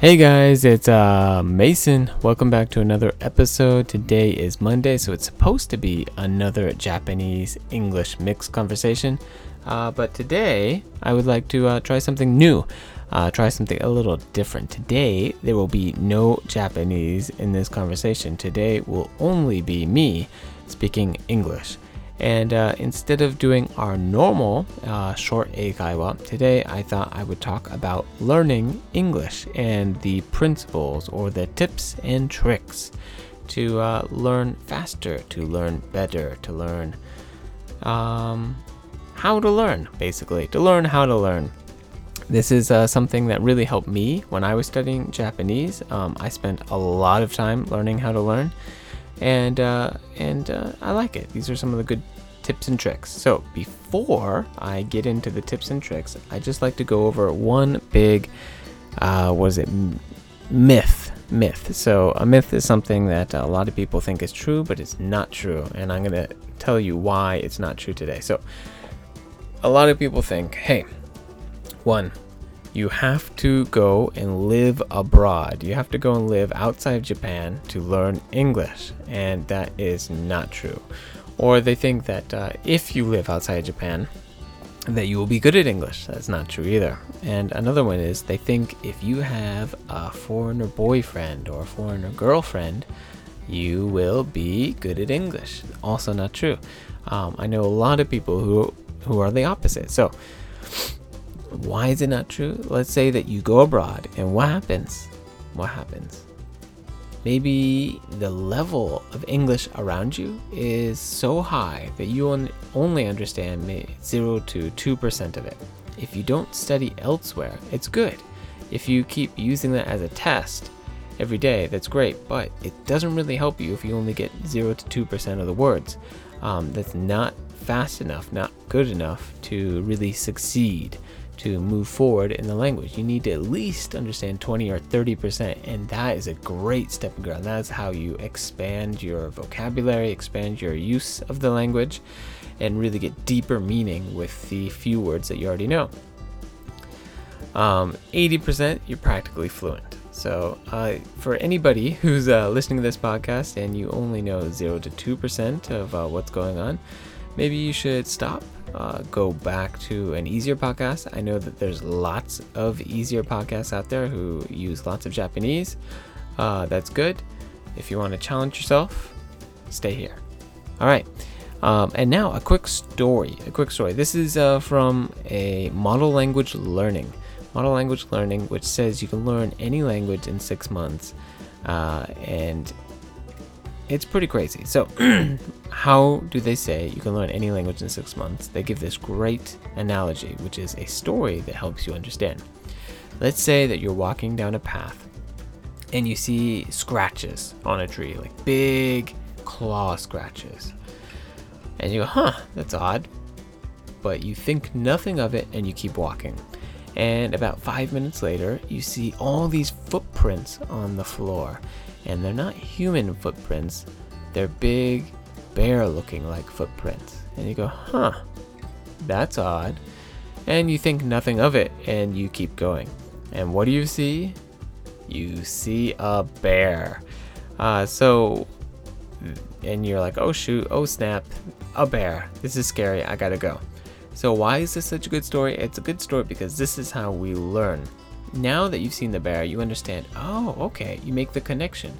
Hey guys, it's uh, Mason. Welcome back to another episode. Today is Monday, so it's supposed to be another Japanese English mixed conversation. Uh, but today, I would like to uh, try something new, uh, try something a little different. Today, there will be no Japanese in this conversation. Today will only be me speaking English. And uh, instead of doing our normal uh, short eikaiwa, today I thought I would talk about learning English and the principles or the tips and tricks to uh, learn faster, to learn better, to learn um, how to learn, basically, to learn how to learn. This is uh, something that really helped me when I was studying Japanese. Um, I spent a lot of time learning how to learn and uh, and uh, I like it. These are some of the good tips and tricks. So before I get into the tips and tricks, I just like to go over one big, uh, what is it, myth. Myth. So a myth is something that a lot of people think is true, but it's not true, and I'm gonna tell you why it's not true today. So a lot of people think, hey, one, you have to go and live abroad. You have to go and live outside of Japan to learn English, and that is not true. Or they think that uh, if you live outside Japan, that you will be good at English. That's not true either. And another one is they think if you have a foreigner boyfriend or a foreigner girlfriend, you will be good at English. Also not true. Um, I know a lot of people who who are the opposite. So why is it not true? Let's say that you go abroad and what happens? What happens? Maybe the level of English around you is so high that you only understand 0 to 2% of it. If you don't study elsewhere, it's good. If you keep using that as a test every day, that's great, but it doesn't really help you if you only get 0 to 2% of the words. Um, that's not fast enough, not good enough to really succeed to move forward in the language. You need to at least understand 20 or 30%, and that is a great stepping ground. That's how you expand your vocabulary, expand your use of the language, and really get deeper meaning with the few words that you already know. Um, 80%, you're practically fluent. So, uh, for anybody who's uh, listening to this podcast and you only know 0 to 2% of uh, what's going on, maybe you should stop uh, go back to an easier podcast. I know that there's lots of easier podcasts out there who use lots of Japanese. Uh, that's good. If you want to challenge yourself, stay here. All right. Um, and now a quick story. A quick story. This is uh, from a model language learning. Model language learning, which says you can learn any language in six months. Uh, and it's pretty crazy. So, how do they say you can learn any language in six months? They give this great analogy, which is a story that helps you understand. Let's say that you're walking down a path and you see scratches on a tree, like big claw scratches. And you go, huh, that's odd. But you think nothing of it and you keep walking. And about five minutes later, you see all these footprints on the floor and they're not human footprints, they're big, bear looking like footprints. And you go, huh, that's odd. And you think nothing of it, and you keep going. And what do you see? You see a bear. Uh, so, and you're like, oh shoot, oh snap, a bear. This is scary, I gotta go. So, why is this such a good story? It's a good story because this is how we learn. Now that you've seen the bear, you understand, oh, okay, you make the connection.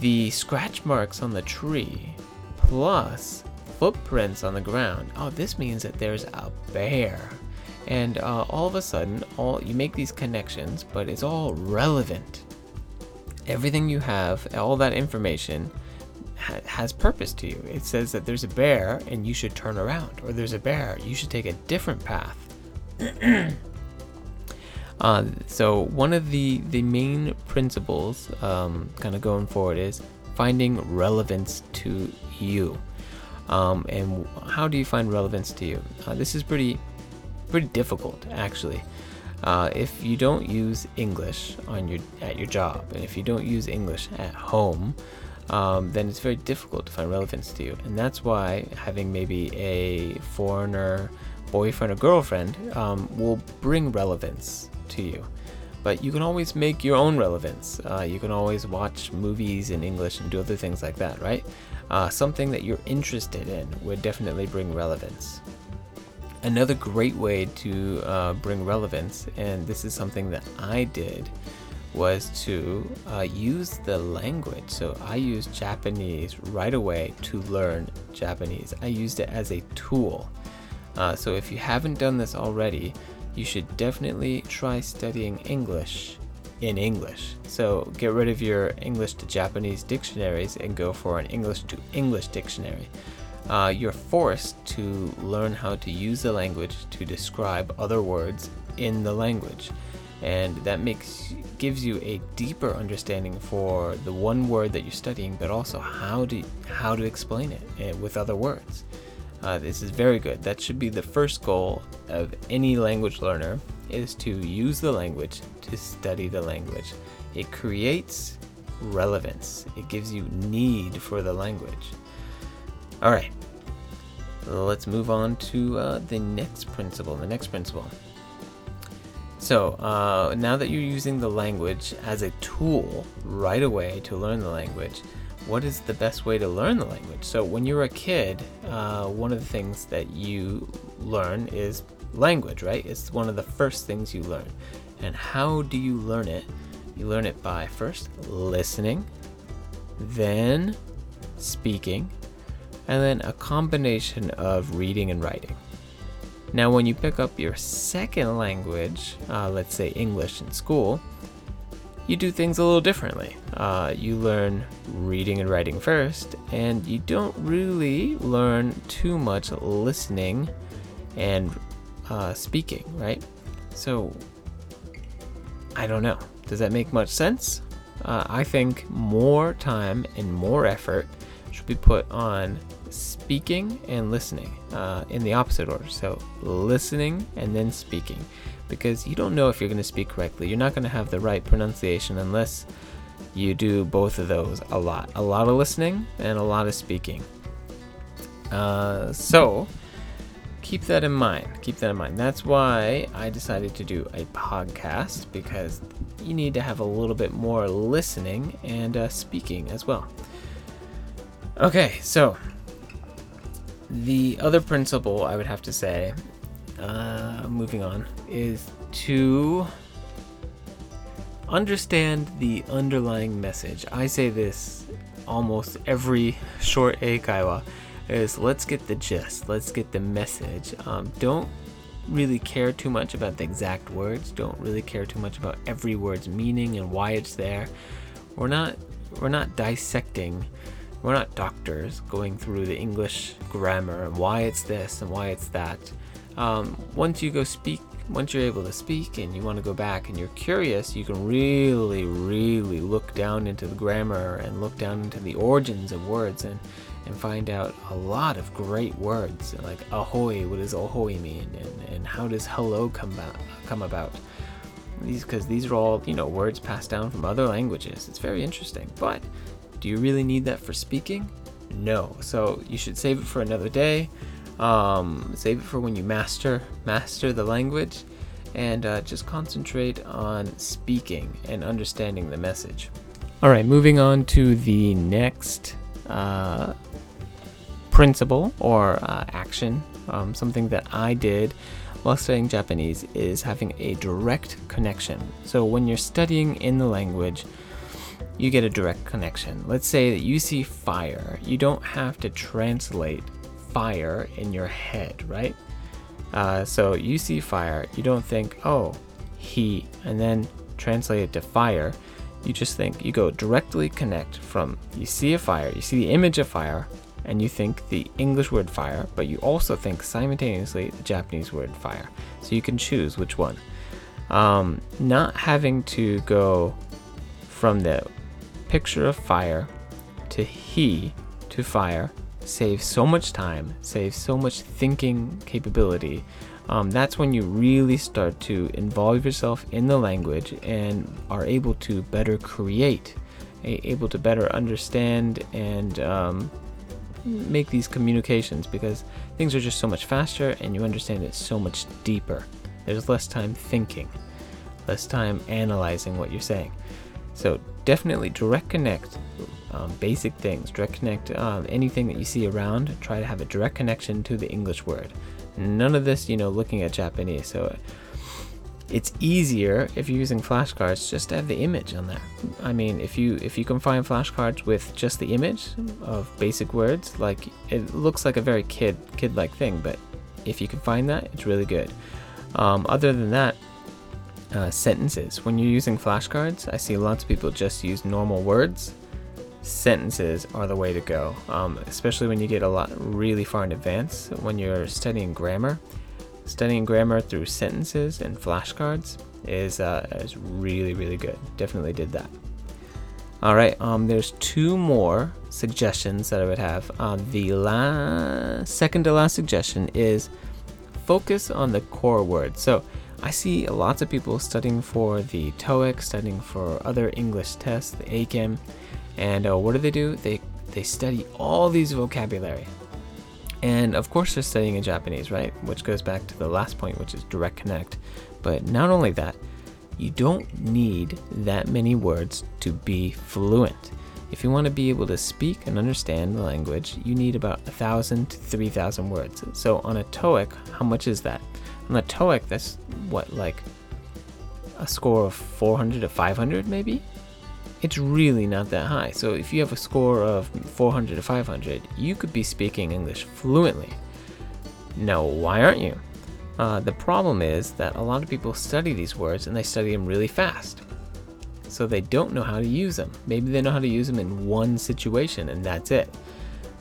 The scratch marks on the tree plus footprints on the ground. Oh, this means that there's a bear. And uh, all of a sudden, all you make these connections, but it's all relevant. Everything you have, all that information, ha- has purpose to you. It says that there's a bear and you should turn around, or there's a bear, you should take a different path. Uh, so one of the the main principles, um, kind of going forward, is finding relevance to you. Um, and how do you find relevance to you? Uh, this is pretty pretty difficult, actually. Uh, if you don't use English on your at your job, and if you don't use English at home, um, then it's very difficult to find relevance to you. And that's why having maybe a foreigner boyfriend or girlfriend um, will bring relevance to you. but you can always make your own relevance. Uh, you can always watch movies in English and do other things like that, right? Uh, something that you're interested in would definitely bring relevance. Another great way to uh, bring relevance, and this is something that I did, was to uh, use the language. So I used Japanese right away to learn Japanese. I used it as a tool. Uh, so if you haven't done this already, you should definitely try studying English in English. So get rid of your English to Japanese dictionaries and go for an English to English dictionary. Uh, you're forced to learn how to use the language to describe other words in the language and that makes gives you a deeper understanding for the one word that you're studying but also how to how to explain it eh, with other words uh, this is very good. That should be the first goal of any language learner is to use the language to study the language. It creates relevance. It gives you need for the language. All right. Let's move on to uh, the next principle the next principle. So uh, now that you're using the language as a tool right away to learn the language, what is the best way to learn the language? So when you're a kid, uh, one of the things that you learn is language, right? It's one of the first things you learn. And how do you learn it? You learn it by first listening, then speaking, and then a combination of reading and writing. Now, when you pick up your second language, uh, let's say English in school, you do things a little differently. Uh, you learn reading and writing first, and you don't really learn too much listening and uh, speaking, right? So, I don't know. Does that make much sense? Uh, I think more time and more effort should be put on speaking and listening uh, in the opposite order. So, listening and then speaking. Because you don't know if you're going to speak correctly. You're not going to have the right pronunciation unless you do both of those a lot. A lot of listening and a lot of speaking. Uh, so, keep that in mind. Keep that in mind. That's why I decided to do a podcast because you need to have a little bit more listening and uh, speaking as well. Okay, so the other principle I would have to say, uh, moving on, is to understand the underlying message. I say this almost every short eikaiwa is let's get the gist, let's get the message. Um, don't really care too much about the exact words. Don't really care too much about every word's meaning and why it's there. We're not we're not dissecting we're not doctors going through the English grammar and why it's this and why it's that. Um, once you go speak, once you're able to speak and you want to go back and you're curious, you can really, really look down into the grammar and look down into the origins of words and, and find out a lot of great words like ahoy, what does ahoy mean, and, and how does hello come about? Come about? These because these are all you know words passed down from other languages. It's very interesting, but do you really need that for speaking? No. So you should save it for another day. Um, save it for when you master master the language, and uh, just concentrate on speaking and understanding the message. All right, moving on to the next uh, principle or uh, action. Um, something that I did while studying Japanese is having a direct connection. So when you're studying in the language you get a direct connection. Let's say that you see fire. You don't have to translate fire in your head, right? Uh, so you see fire, you don't think, oh, heat, and then translate it to fire. You just think, you go directly connect from you see a fire, you see the image of fire, and you think the English word fire, but you also think simultaneously the Japanese word fire. So you can choose which one. Um, not having to go from the picture of fire to he to fire saves so much time, saves so much thinking capability. Um, that's when you really start to involve yourself in the language and are able to better create, able to better understand and um, make these communications because things are just so much faster and you understand it so much deeper. There's less time thinking. less time analyzing what you're saying. So definitely direct connect um, basic things. Direct connect um, anything that you see around. Try to have a direct connection to the English word. None of this, you know, looking at Japanese. So it's easier if you're using flashcards just to have the image on there. I mean, if you if you can find flashcards with just the image of basic words, like it looks like a very kid kid like thing, but if you can find that, it's really good. Um, other than that, uh, sentences. When you're using flashcards, I see lots of people just use normal words. Sentences are the way to go, um, especially when you get a lot really far in advance. When you're studying grammar, studying grammar through sentences and flashcards is uh, is really really good. Definitely did that. All right, um, there's two more suggestions that I would have. Um, the last, second to last suggestion is focus on the core words. So I see lots of people studying for the TOEIC, studying for other English tests, the Eiken, and uh, what do they do? They they study all these vocabulary, and of course they're studying in Japanese, right? Which goes back to the last point, which is direct connect. But not only that, you don't need that many words to be fluent. If you want to be able to speak and understand the language, you need about a thousand to three thousand words. So on a TOEIC, how much is that? On a TOEIC, that's what like a score of 400 to 500 maybe. It's really not that high. So if you have a score of 400 to 500, you could be speaking English fluently. Now, why aren't you? Uh, the problem is that a lot of people study these words and they study them really fast. So they don't know how to use them. Maybe they know how to use them in one situation and that's it.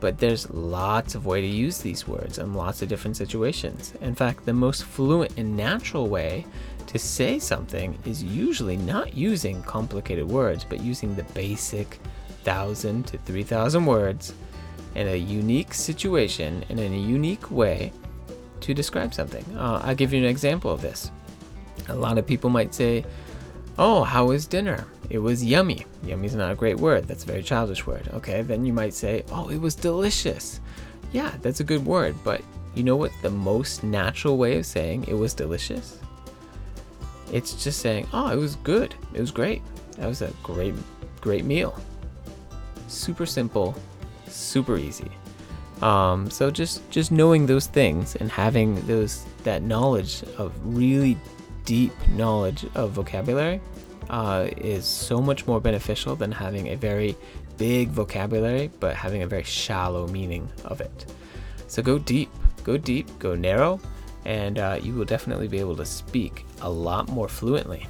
But there's lots of way to use these words in lots of different situations. In fact, the most fluent and natural way to say something is usually not using complicated words, but using the basic 1,000 to 3,000 words in a unique situation and in a unique way to describe something. Uh, I'll give you an example of this. A lot of people might say, Oh, how was dinner? It was yummy. Yummy is not a great word. That's a very childish word. Okay, then you might say, Oh, it was delicious. Yeah, that's a good word, but you know what the most natural way of saying it was delicious? It's just saying, Oh, it was good. It was great. That was a great, great meal. Super simple, super easy. Um, so just just knowing those things and having those that knowledge of really deep knowledge of vocabulary uh, is so much more beneficial than having a very big vocabulary but having a very shallow meaning of it. So go deep, go deep, go narrow, and uh, you will definitely be able to speak a lot more fluently.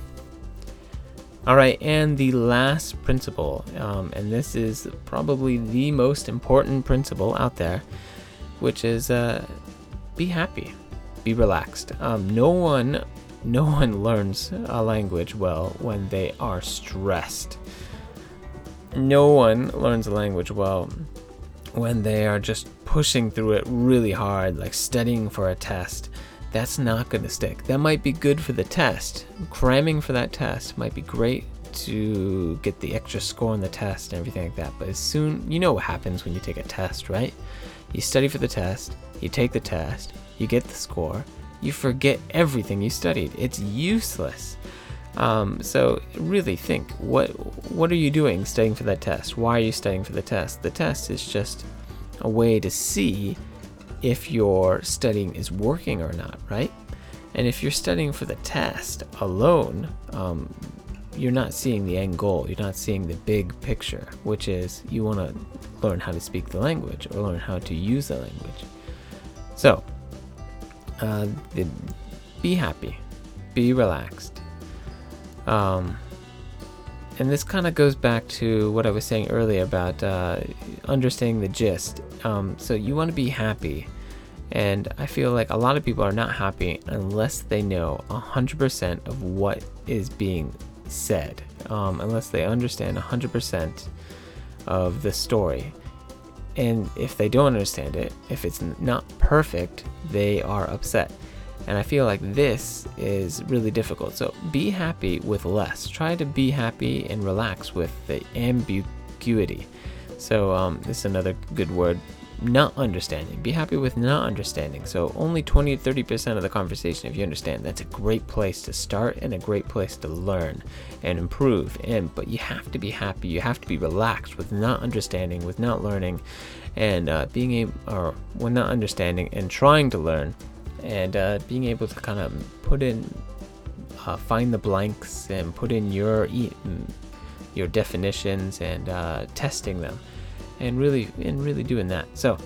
All right, and the last principle, um, and this is probably the most important principle out there, which is uh, be happy, be relaxed. Um, no one, no one learns a language well when they are stressed. No one learns a language well when they are just pushing through it really hard, like studying for a test that's not going to stick. That might be good for the test. Cramming for that test might be great to get the extra score on the test and everything like that. But as soon, you know what happens when you take a test, right? You study for the test, you take the test, you get the score, you forget everything you studied. It's useless. Um, so really think what what are you doing studying for that test? Why are you studying for the test? The test is just a way to see if your studying is working or not, right? And if you're studying for the test alone, um, you're not seeing the end goal. You're not seeing the big picture, which is you want to learn how to speak the language or learn how to use the language. So, uh, be happy, be relaxed. Um, and this kind of goes back to what I was saying earlier about uh, understanding the gist. Um, so you want to be happy, and I feel like a lot of people are not happy unless they know 100% of what is being said, um, unless they understand 100% of the story. And if they don't understand it, if it's not perfect, they are upset. And I feel like this is really difficult. So be happy with less. Try to be happy and relax with the ambiguity. So um, this is another good word not understanding. Be happy with not understanding. So only 20 to 30% of the conversation if you understand. That's a great place to start and a great place to learn and improve. And but you have to be happy. You have to be relaxed with not understanding, with not learning, and uh, being able or when not understanding and trying to learn, and uh, being able to kind of put in, uh, find the blanks and put in your your definitions and uh, testing them and really and really doing that. So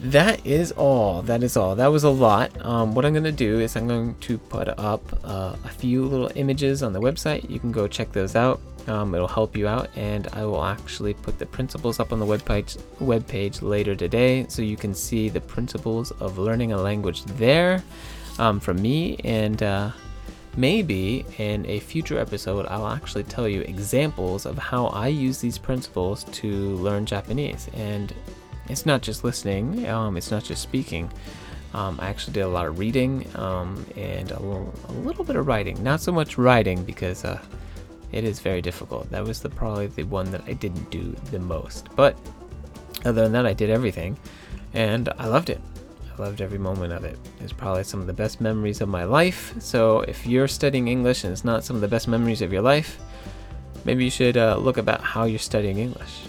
that is all. That is all. That was a lot. Um, what I'm going to do is I'm going to put up uh, a few little images on the website. You can go check those out. Um, it'll help you out, and I will actually put the principles up on the webpage web page later today, so you can see the principles of learning a language there um, from me and. Uh, Maybe in a future episode, I'll actually tell you examples of how I use these principles to learn Japanese. And it's not just listening, um, it's not just speaking. Um, I actually did a lot of reading um, and a little, a little, bit of writing. Not so much writing because uh, it is very difficult. That was the probably the one that I didn't do the most. But other than that, I did everything, and I loved it I loved every moment of it. It's probably some of the best memories of my life. So if you're studying English and it's not some of the best memories of your life, maybe you should uh, look about how you're studying English.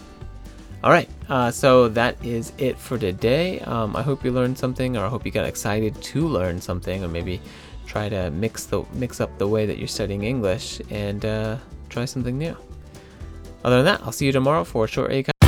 All right, uh, so that is it for today. Um, I hope you learned something, or I hope you got excited to learn something, or maybe try to mix the mix up the way that you're studying English and uh, try something new. Other than that, I'll see you tomorrow for a short A.